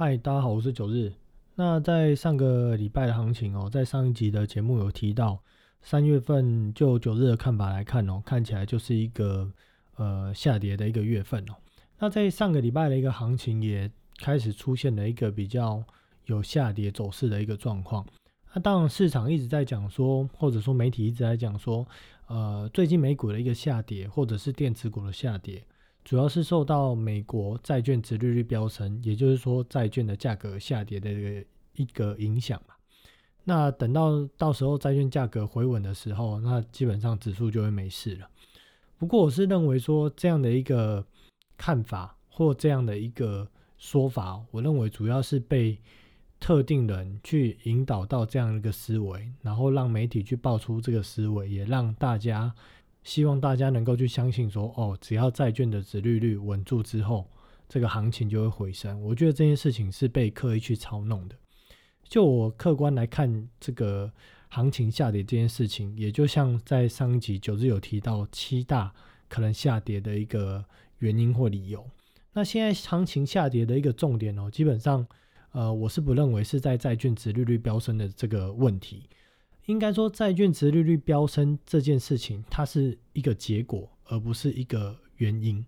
嗨，大家好，我是九日。那在上个礼拜的行情哦，在上一集的节目有提到，三月份就九日的看法来看哦，看起来就是一个呃下跌的一个月份哦。那在上个礼拜的一个行情也开始出现了一个比较有下跌走势的一个状况。那当然市场一直在讲说，或者说媒体一直在讲说，呃，最近美股的一个下跌，或者是电子股的下跌。主要是受到美国债券殖利率飙升，也就是说债券的价格下跌的一个一个影响嘛。那等到到时候债券价格回稳的时候，那基本上指数就会没事了。不过我是认为说这样的一个看法或这样的一个说法，我认为主要是被特定人去引导到这样一个思维，然后让媒体去爆出这个思维，也让大家。希望大家能够去相信说，哦，只要债券的值利率稳住之后，这个行情就会回升。我觉得这件事情是被刻意去操弄的。就我客观来看，这个行情下跌这件事情，也就像在上一集九日有提到七大可能下跌的一个原因或理由。那现在行情下跌的一个重点哦，基本上，呃，我是不认为是在债券值利率飙升的这个问题。应该说，债券值利率飙升这件事情，它是一个结果，而不是一个原因。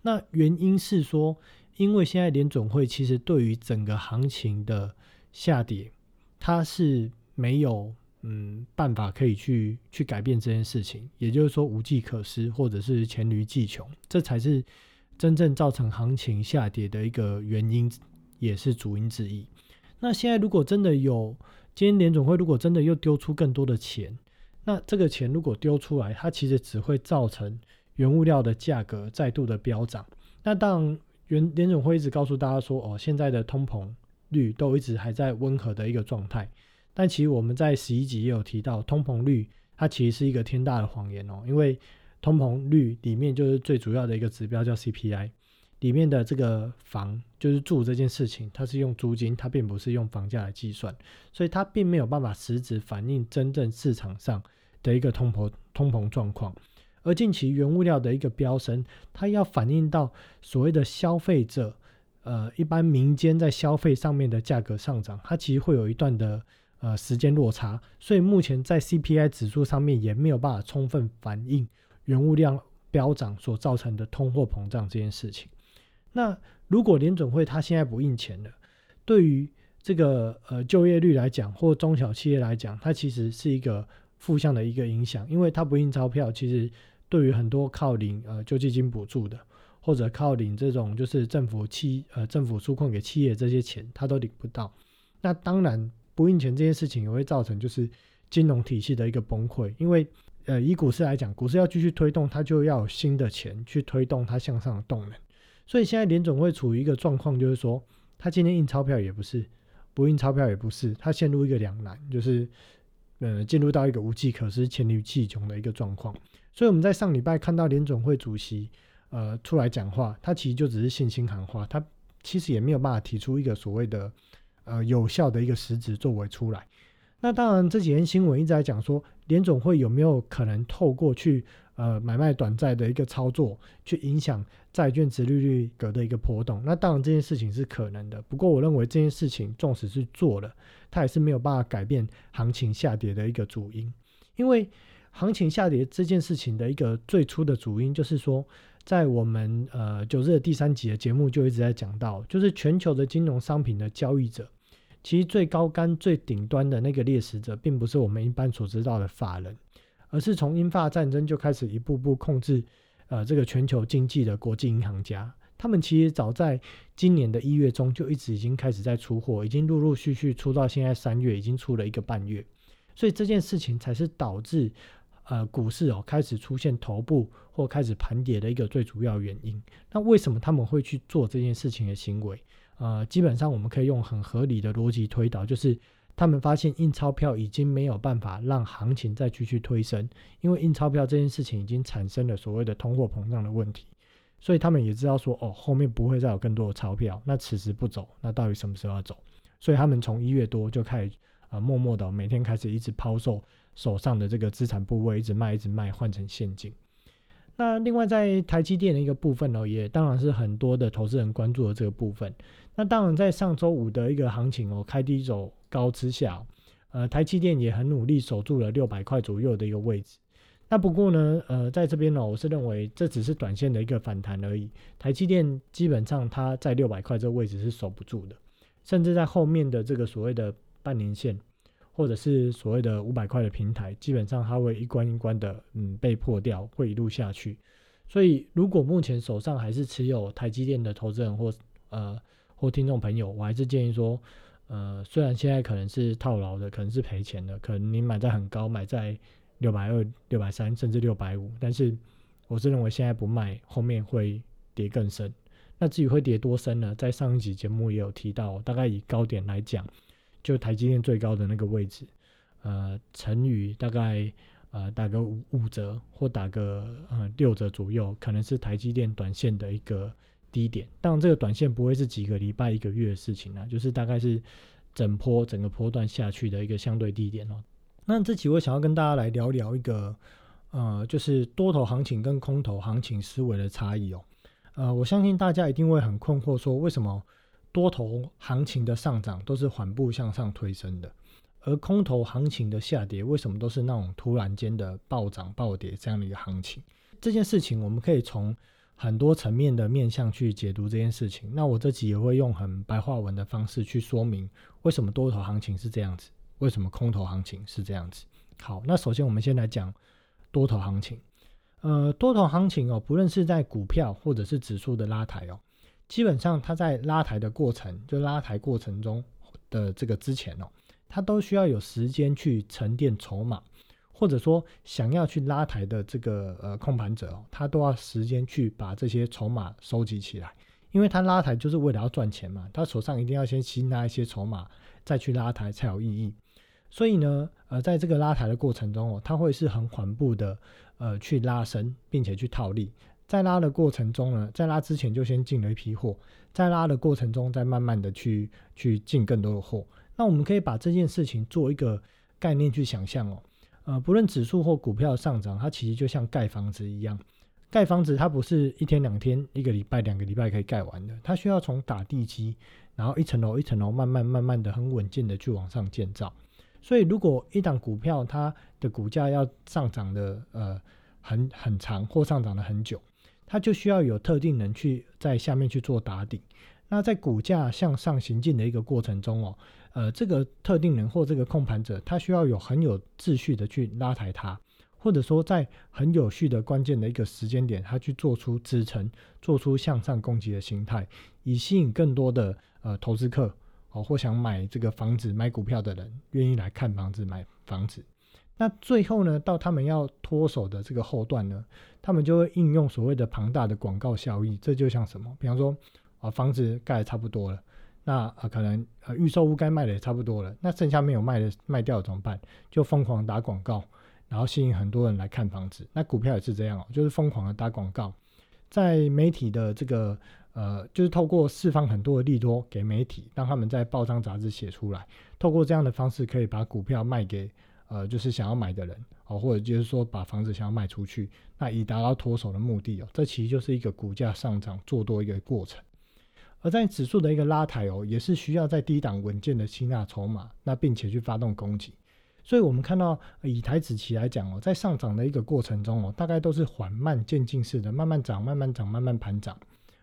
那原因是说，因为现在联总会其实对于整个行情的下跌，它是没有嗯办法可以去去改变这件事情，也就是说无计可施，或者是黔驴技穷，这才是真正造成行情下跌的一个原因，也是主因之一。那现在如果真的有，今天联总会如果真的又丢出更多的钱，那这个钱如果丢出来，它其实只会造成原物料的价格再度的飙涨。那当原联总会一直告诉大家说，哦，现在的通膨率都一直还在温和的一个状态。但其实我们在十一集也有提到，通膨率它其实是一个天大的谎言哦，因为通膨率里面就是最主要的一个指标叫 CPI。里面的这个房就是住这件事情，它是用租金，它并不是用房价来计算，所以它并没有办法实质反映真正市场上的一个通膨通膨状况。而近期原物料的一个飙升，它要反映到所谓的消费者，呃，一般民间在消费上面的价格上涨，它其实会有一段的呃时间落差，所以目前在 CPI 指数上面也没有办法充分反映原物料飙涨所造成的通货膨胀这件事情。那如果联准会它现在不印钱了，对于这个呃就业率来讲，或中小企业来讲，它其实是一个负向的一个影响，因为它不印钞票，其实对于很多靠领呃救济金补助的，或者靠领这种就是政府企呃政府纾困给企业这些钱，它都领不到。那当然不印钱这件事情也会造成就是金融体系的一个崩溃，因为呃以股市来讲，股市要继续推动，它就要有新的钱去推动它向上的动能。所以现在联总会处于一个状况，就是说，他今天印钞票也不是，不印钞票也不是，他陷入一个两难，就是，呃，进入到一个无计可施、黔驴技穷的一个状况。所以我们在上礼拜看到联总会主席，呃，出来讲话，他其实就只是信心喊话，他其实也没有办法提出一个所谓的，呃，有效的一个实质作为出来。那当然这几天新闻一直在讲说，联总会有没有可能透过去。呃，买卖短债的一个操作，去影响债券值利率格的一个波动，那当然这件事情是可能的。不过，我认为这件事情纵使是做了，它也是没有办法改变行情下跌的一个主因。因为行情下跌这件事情的一个最初的主因，就是说，在我们呃九日的第三集的节目就一直在讲到，就是全球的金融商品的交易者，其实最高干、最顶端的那个猎食者，并不是我们一般所知道的法人。而是从英法战争就开始一步步控制，呃，这个全球经济的国际银行家，他们其实早在今年的一月中就一直已经开始在出货，已经陆陆续续出到现在三月，已经出了一个半月，所以这件事情才是导致呃股市哦开始出现头部或开始盘跌的一个最主要原因。那为什么他们会去做这件事情的行为？呃，基本上我们可以用很合理的逻辑推导，就是。他们发现印钞票已经没有办法让行情再继续推升，因为印钞票这件事情已经产生了所谓的通货膨胀的问题，所以他们也知道说，哦，后面不会再有更多的钞票，那此时不走，那到底什么时候要走？所以他们从一月多就开始啊，默默的每天开始一直抛售手上的这个资产部位，一直卖，一直卖，换成现金。那另外在台积电的一个部分呢，也当然是很多的投资人关注的这个部分。那当然在上周五的一个行情哦，开低走高之下，呃，台积电也很努力守住了六百块左右的一个位置。那不过呢，呃，在这边呢，我是认为这只是短线的一个反弹而已。台积电基本上它在六百块这个位置是守不住的，甚至在后面的这个所谓的半年线，或者是所谓的五百块的平台，基本上它会一关一关的，嗯，被破掉，会一路下去。所以，如果目前手上还是持有台积电的投资人或呃或听众朋友，我还是建议说，呃，虽然现在可能是套牢的，可能是赔钱的，可能你买在很高，买在。六百二、六百三，甚至六百五，但是我是认为现在不卖，后面会跌更深。那至于会跌多深呢？在上一集节目也有提到，大概以高点来讲，就台积电最高的那个位置，呃，乘以大概呃打个五五折或打个呃六折左右，可能是台积电短线的一个低点。当然，这个短线不会是几个礼拜、一个月的事情啊，就是大概是整波整个波段下去的一个相对低点哦。那这期我想要跟大家来聊聊一个，呃，就是多头行情跟空头行情思维的差异哦。呃，我相信大家一定会很困惑，说为什么多头行情的上涨都是缓步向上推升的，而空头行情的下跌为什么都是那种突然间的暴涨暴跌这样的一个行情？这件事情我们可以从很多层面的面向去解读这件事情。那我这集也会用很白话文的方式去说明为什么多头行情是这样子。为什么空头行情是这样子？好，那首先我们先来讲多头行情。呃，多头行情哦，不论是在股票或者是指数的拉抬哦，基本上它在拉抬的过程，就拉抬过程中的这个之前哦，它都需要有时间去沉淀筹码，或者说想要去拉抬的这个呃控盘者哦，他都要时间去把这些筹码收集起来，因为他拉抬就是为了要赚钱嘛，他手上一定要先吸纳一些筹码，再去拉抬才有意义。所以呢，呃，在这个拉抬的过程中哦，他会是很缓步的，呃，去拉升，并且去套利。在拉的过程中呢，在拉之前就先进了一批货，在拉的过程中再慢慢的去去进更多的货。那我们可以把这件事情做一个概念去想象哦，呃，不论指数或股票上涨，它其实就像盖房子一样，盖房子它不是一天两天、一个礼拜、两个礼拜可以盖完的，它需要从打地基，然后一层楼一层楼慢慢慢慢的很稳健的去往上建造。所以，如果一档股票它的股价要上涨的呃很很长或上涨的很久，它就需要有特定人去在下面去做打底。那在股价向上行进的一个过程中哦，呃，这个特定人或这个控盘者，他需要有很有秩序的去拉抬它，或者说在很有序的关键的一个时间点，他去做出支撑，做出向上攻击的形态，以吸引更多的呃投资客。哦，或想买这个房子、买股票的人，愿意来看房子、买房子。那最后呢，到他们要脱手的这个后段呢，他们就会应用所谓的庞大的广告效益。这就像什么？比方说，啊，房子盖的差不多了，那呃，可能呃，预售屋该卖的也差不多了，那剩下没有卖的卖掉怎么办？就疯狂打广告，然后吸引很多人来看房子。那股票也是这样哦，就是疯狂的打广告，在媒体的这个。呃，就是透过释放很多的利多给媒体，让他们在报章杂志写出来，透过这样的方式可以把股票卖给呃，就是想要买的人哦，或者就是说把房子想要卖出去，那以达到脱手的目的哦。这其实就是一个股价上涨做多一个过程。而在指数的一个拉抬哦，也是需要在低档稳健的吸纳筹码，那并且去发动攻击。所以我们看到以台子期来讲哦，在上涨的一个过程中哦，大概都是缓慢渐进式的，慢慢涨，慢慢涨，慢慢盘涨。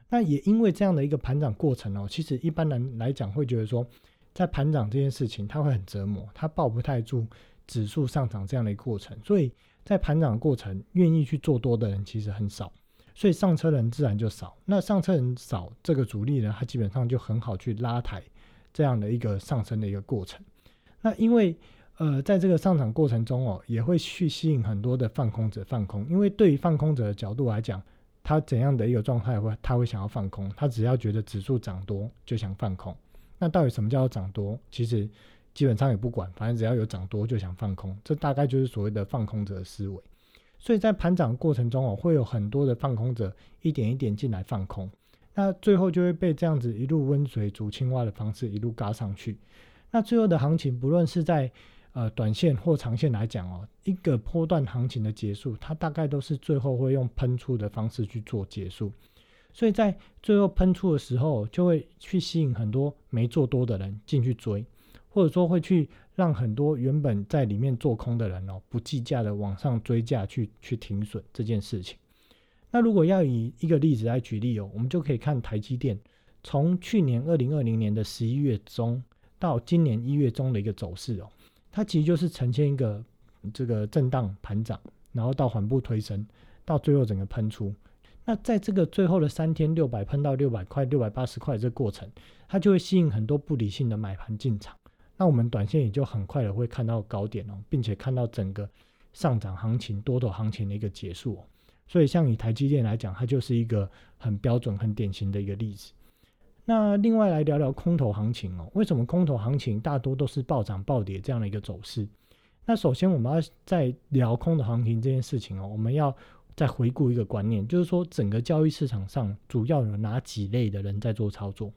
那也因为这样的一个盘涨过程哦，其实一般人来讲会觉得说，在盘涨这件事情，他会很折磨，他抱不太住指数上涨这样的一个过程，所以在盘涨过程愿意去做多的人其实很少，所以上车人自然就少。那上车人少，这个主力呢，他基本上就很好去拉抬这样的一个上升的一个过程。那因为呃，在这个上涨过程中哦，也会去吸引很多的放空者放空，因为对于放空者的角度来讲。他怎样的一个状态会，他会想要放空？他只要觉得指数涨多就想放空。那到底什么叫做涨多？其实基本上也不管，反正只要有涨多就想放空。这大概就是所谓的放空者的思维。所以在盘涨过程中哦，会有很多的放空者一点一点进来放空，那最后就会被这样子一路温水煮青蛙的方式一路嘎上去。那最后的行情，不论是在呃短线或长线来讲哦，一个波段行情的结束，它大概都是最后会用喷出的方式去做结束。所以在最后喷出的时候，就会去吸引很多没做多的人进去追，或者说会去让很多原本在里面做空的人哦，不计价的往上追价去去停损这件事情。那如果要以一个例子来举例哦，我们就可以看台积电从去年二零二零年的十一月中到今年一月中的一个走势哦，它其实就是呈现一个这个震荡盘涨，然后到缓步推升，到最后整个喷出。那在这个最后的三天六百喷到六百块、六百八十块这个过程，它就会吸引很多不理性的买盘进场。那我们短线也就很快的会看到高点哦，并且看到整个上涨行情、多头行情的一个结束哦。所以像以台积电来讲，它就是一个很标准、很典型的一个例子。那另外来聊聊空头行情哦，为什么空头行情大多都是暴涨暴跌这样的一个走势？那首先我们要在聊空头行情这件事情哦，我们要。再回顾一个观念，就是说整个交易市场上主要有哪几类的人在做操作？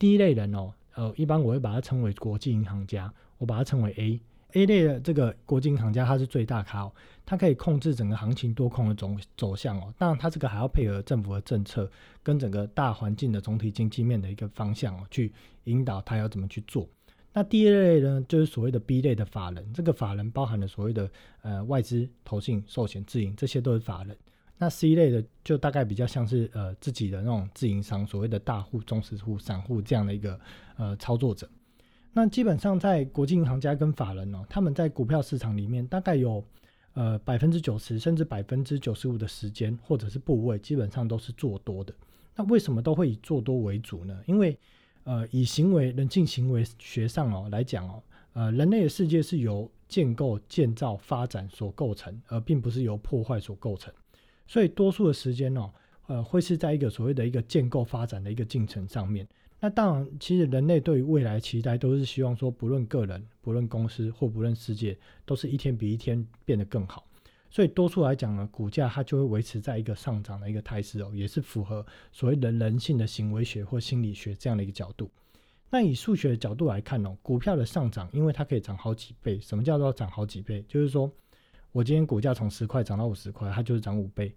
第一类人哦，呃，一般我会把它称为国际银行家，我把它称为 A A 类的这个国际银行家，他是最大咖哦，他可以控制整个行情多空的走走向哦。当然，他这个还要配合政府的政策跟整个大环境的总体经济面的一个方向哦，去引导他要怎么去做。那第二类呢，就是所谓的 B 类的法人，这个法人包含了所谓的呃外资、投信、寿险、自营，这些都是法人。那 C 类的就大概比较像是呃自己的那种自营商，所谓的大户、中实户、散户这样的一个呃操作者。那基本上在国际银行家跟法人哦，他们在股票市场里面大概有呃百分之九十甚至百分之九十五的时间或者是部位，基本上都是做多的。那为什么都会以做多为主呢？因为呃，以行为人性行为学上哦来讲哦，呃，人类的世界是由建构、建造、发展所构成，而并不是由破坏所构成。所以多数的时间哦，呃，会是在一个所谓的一个建构发展的一个进程上面。那当然，其实人类对于未来期待都是希望说，不论个人、不论公司或不论世界，都是一天比一天变得更好。所以多数来讲呢，股价它就会维持在一个上涨的一个态势哦，也是符合所谓人人性的行为学或心理学这样的一个角度。那以数学的角度来看哦，股票的上涨，因为它可以涨好几倍。什么叫做涨好几倍？就是说我今天股价从十块涨到五十块，它就是涨五倍；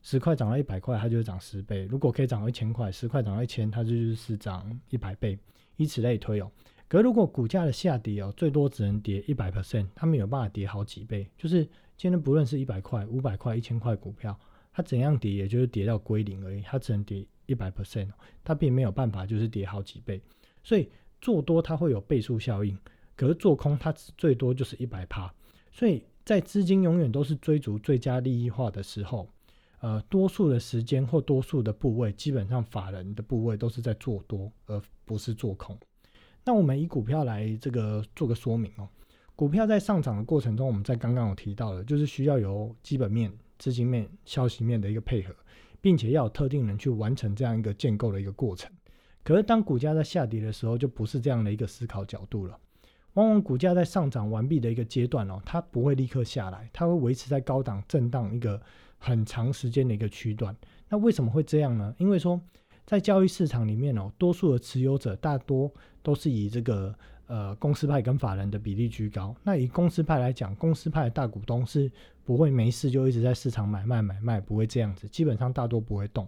十块涨到一百块，它就是涨十倍。如果可以涨到一千块，十块涨到一千，它就是涨一百倍，以此类推哦。可如果股价的下跌哦，最多只能跌一百 percent，它没有办法跌好几倍。就是今天不论是一百块、五百块、一千块股票，它怎样跌，也就是跌到归零而已，它只能跌一百 percent，它并没有办法就是跌好几倍。所以做多它会有倍数效应，可是做空它最多就是一百趴。所以在资金永远都是追逐最佳利益化的时候，呃，多数的时间或多数的部位，基本上法人的部位都是在做多，而不是做空。那我们以股票来这个做个说明哦。股票在上涨的过程中，我们在刚刚有提到的，就是需要有基本面、资金面、消息面的一个配合，并且要有特定人去完成这样一个建构的一个过程。可是当股价在下跌的时候，就不是这样的一个思考角度了。往往股价在上涨完毕的一个阶段哦，它不会立刻下来，它会维持在高档震荡一个很长时间的一个区段。那为什么会这样呢？因为说。在交易市场里面哦，多数的持有者大多都是以这个呃公司派跟法人的比例居高。那以公司派来讲，公司派的大股东是不会没事就一直在市场买卖买卖，不会这样子，基本上大多不会动。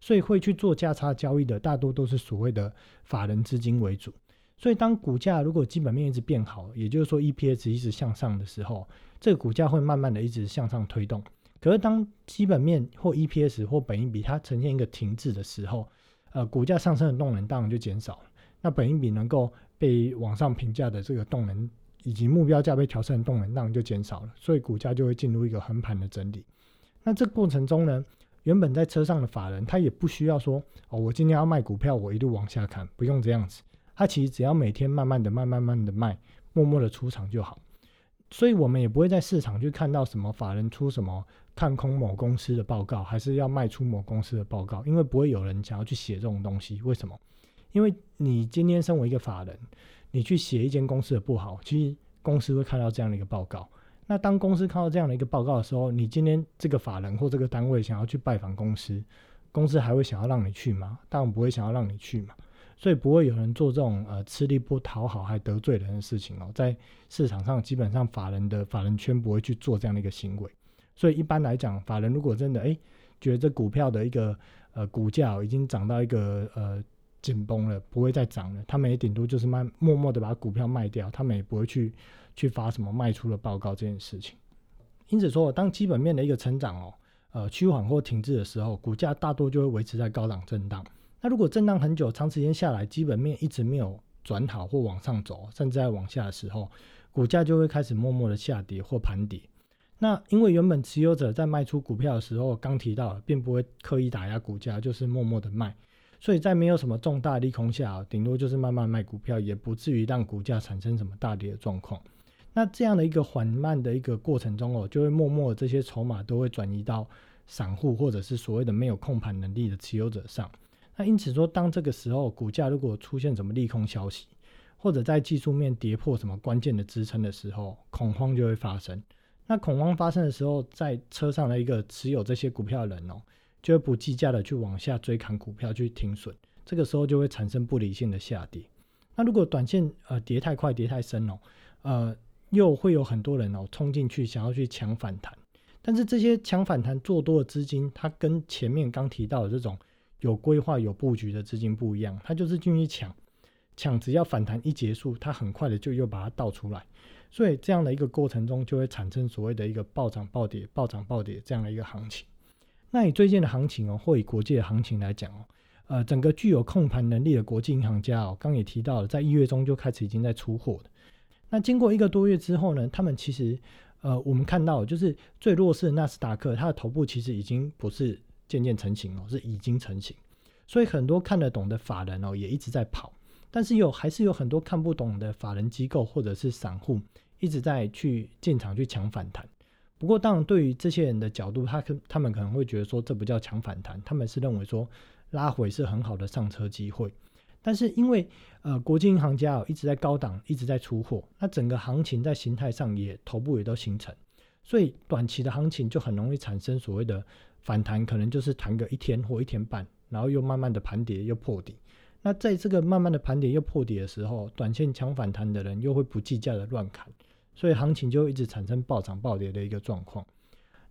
所以会去做价差交易的，大多都是所谓的法人资金为主。所以当股价如果基本面一直变好，也就是说 EPS 一直向上的时候，这个股价会慢慢的一直向上推动。可是当基本面或 EPS 或本益比它呈现一个停滞的时候，呃，股价上升的动能当然就减少，那本应比能够被往上评价的这个动能，以及目标价被调升的动能当然就减少了，所以股价就会进入一个横盘的整理。那这过程中呢，原本在车上的法人他也不需要说哦，我今天要卖股票，我一路往下看，不用这样子，他其实只要每天慢慢的、慢慢慢的卖，默默的出场就好。所以我们也不会在市场去看到什么法人出什么。看空某公司的报告，还是要卖出某公司的报告？因为不会有人想要去写这种东西。为什么？因为你今天身为一个法人，你去写一间公司的不好，其实公司会看到这样的一个报告。那当公司看到这样的一个报告的时候，你今天这个法人或这个单位想要去拜访公司，公司还会想要让你去吗？当然不会想要让你去嘛。所以不会有人做这种呃吃力不讨好还得罪人的事情哦。在市场上，基本上法人的法人圈不会去做这样的一个行为。所以一般来讲，法人如果真的哎觉得这股票的一个呃股价已经涨到一个呃紧绷了，不会再涨了，他们也顶多就是卖默默的把股票卖掉，他们也不会去去发什么卖出的报告这件事情。因此说，当基本面的一个成长哦，呃趋缓或停滞的时候，股价大多就会维持在高档震荡。那如果震荡很久，长时间下来，基本面一直没有转好或往上走，甚至在往下的时候，股价就会开始默默的下跌或盘跌。那因为原本持有者在卖出股票的时候，刚提到，并不会刻意打压股价，就是默默的卖，所以在没有什么重大利空下，顶多就是慢慢卖股票，也不至于让股价产生什么大跌的状况。那这样的一个缓慢的一个过程中哦，就会默默这些筹码都会转移到散户或者是所谓的没有控盘能力的持有者上。那因此说，当这个时候股价如果出现什么利空消息，或者在技术面跌破什么关键的支撑的时候，恐慌就会发生。那恐慌发生的时候，在车上的一个持有这些股票的人哦，就会不计价的去往下追砍股票去停损，这个时候就会产生不理性的下跌。那如果短线呃跌太快、跌太深哦，呃，又会有很多人哦冲进去想要去抢反弹，但是这些抢反弹做多的资金，它跟前面刚提到的这种有规划、有布局的资金不一样，它就是进去抢，抢只要反弹一结束，它很快的就又把它倒出来。所以这样的一个过程中，就会产生所谓的一个暴涨暴跌、暴涨暴跌这样的一个行情。那以最近的行情哦，或以国际的行情来讲哦，呃，整个具有控盘能力的国际银行家哦，刚也提到了，在一月中就开始已经在出货的。那经过一个多月之后呢，他们其实呃，我们看到就是最弱势的纳斯达克，它的头部其实已经不是渐渐成型哦，是已经成型。所以很多看得懂的法人哦，也一直在跑。但是有还是有很多看不懂的法人机构或者是散户一直在去进场去抢反弹。不过，当然对于这些人的角度，他可他们可能会觉得说这不叫抢反弹，他们是认为说拉回是很好的上车机会。但是因为呃国际银行家哦一直在高档一直在出货，那整个行情在形态上也头部也都形成，所以短期的行情就很容易产生所谓的反弹，可能就是弹个一天或一天半，然后又慢慢的盘跌又破底。那在这个慢慢的盘跌又破底的时候，短线抢反弹的人又会不计价的乱砍，所以行情就一直产生暴涨暴跌的一个状况。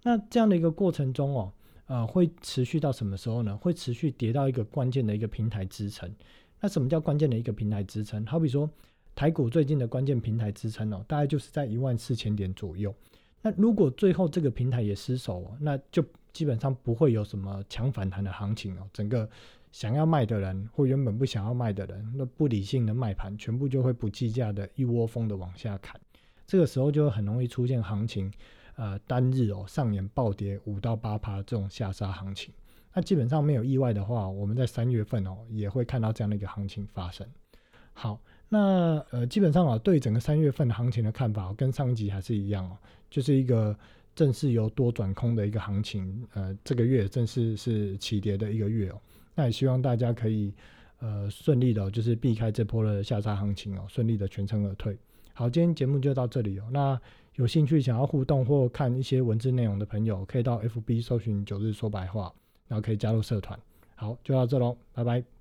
那这样的一个过程中哦，呃，会持续到什么时候呢？会持续跌到一个关键的一个平台支撑。那什么叫关键的一个平台支撑？好比说台股最近的关键平台支撑哦，大概就是在一万四千点左右。那如果最后这个平台也失守，那就基本上不会有什么强反弹的行情哦，整个。想要卖的人或原本不想要卖的人，那不理性的卖盘，全部就会不计价的一窝蜂的往下砍，这个时候就会很容易出现行情，呃，单日哦上演暴跌五到八趴这种下杀行情。那基本上没有意外的话，我们在三月份哦也会看到这样的一个行情发生。好，那呃基本上啊对整个三月份行情的看法，跟上一集还是一样哦，就是一个正式由多转空的一个行情，呃，这个月正式是起跌的一个月哦。那也希望大家可以，呃，顺利的，就是避开这波的下杀行情哦，顺利的全程而退。好，今天节目就到这里哦。那有兴趣想要互动或看一些文字内容的朋友，可以到 FB 搜寻九日说白话，然后可以加入社团。好，就到这喽，拜拜。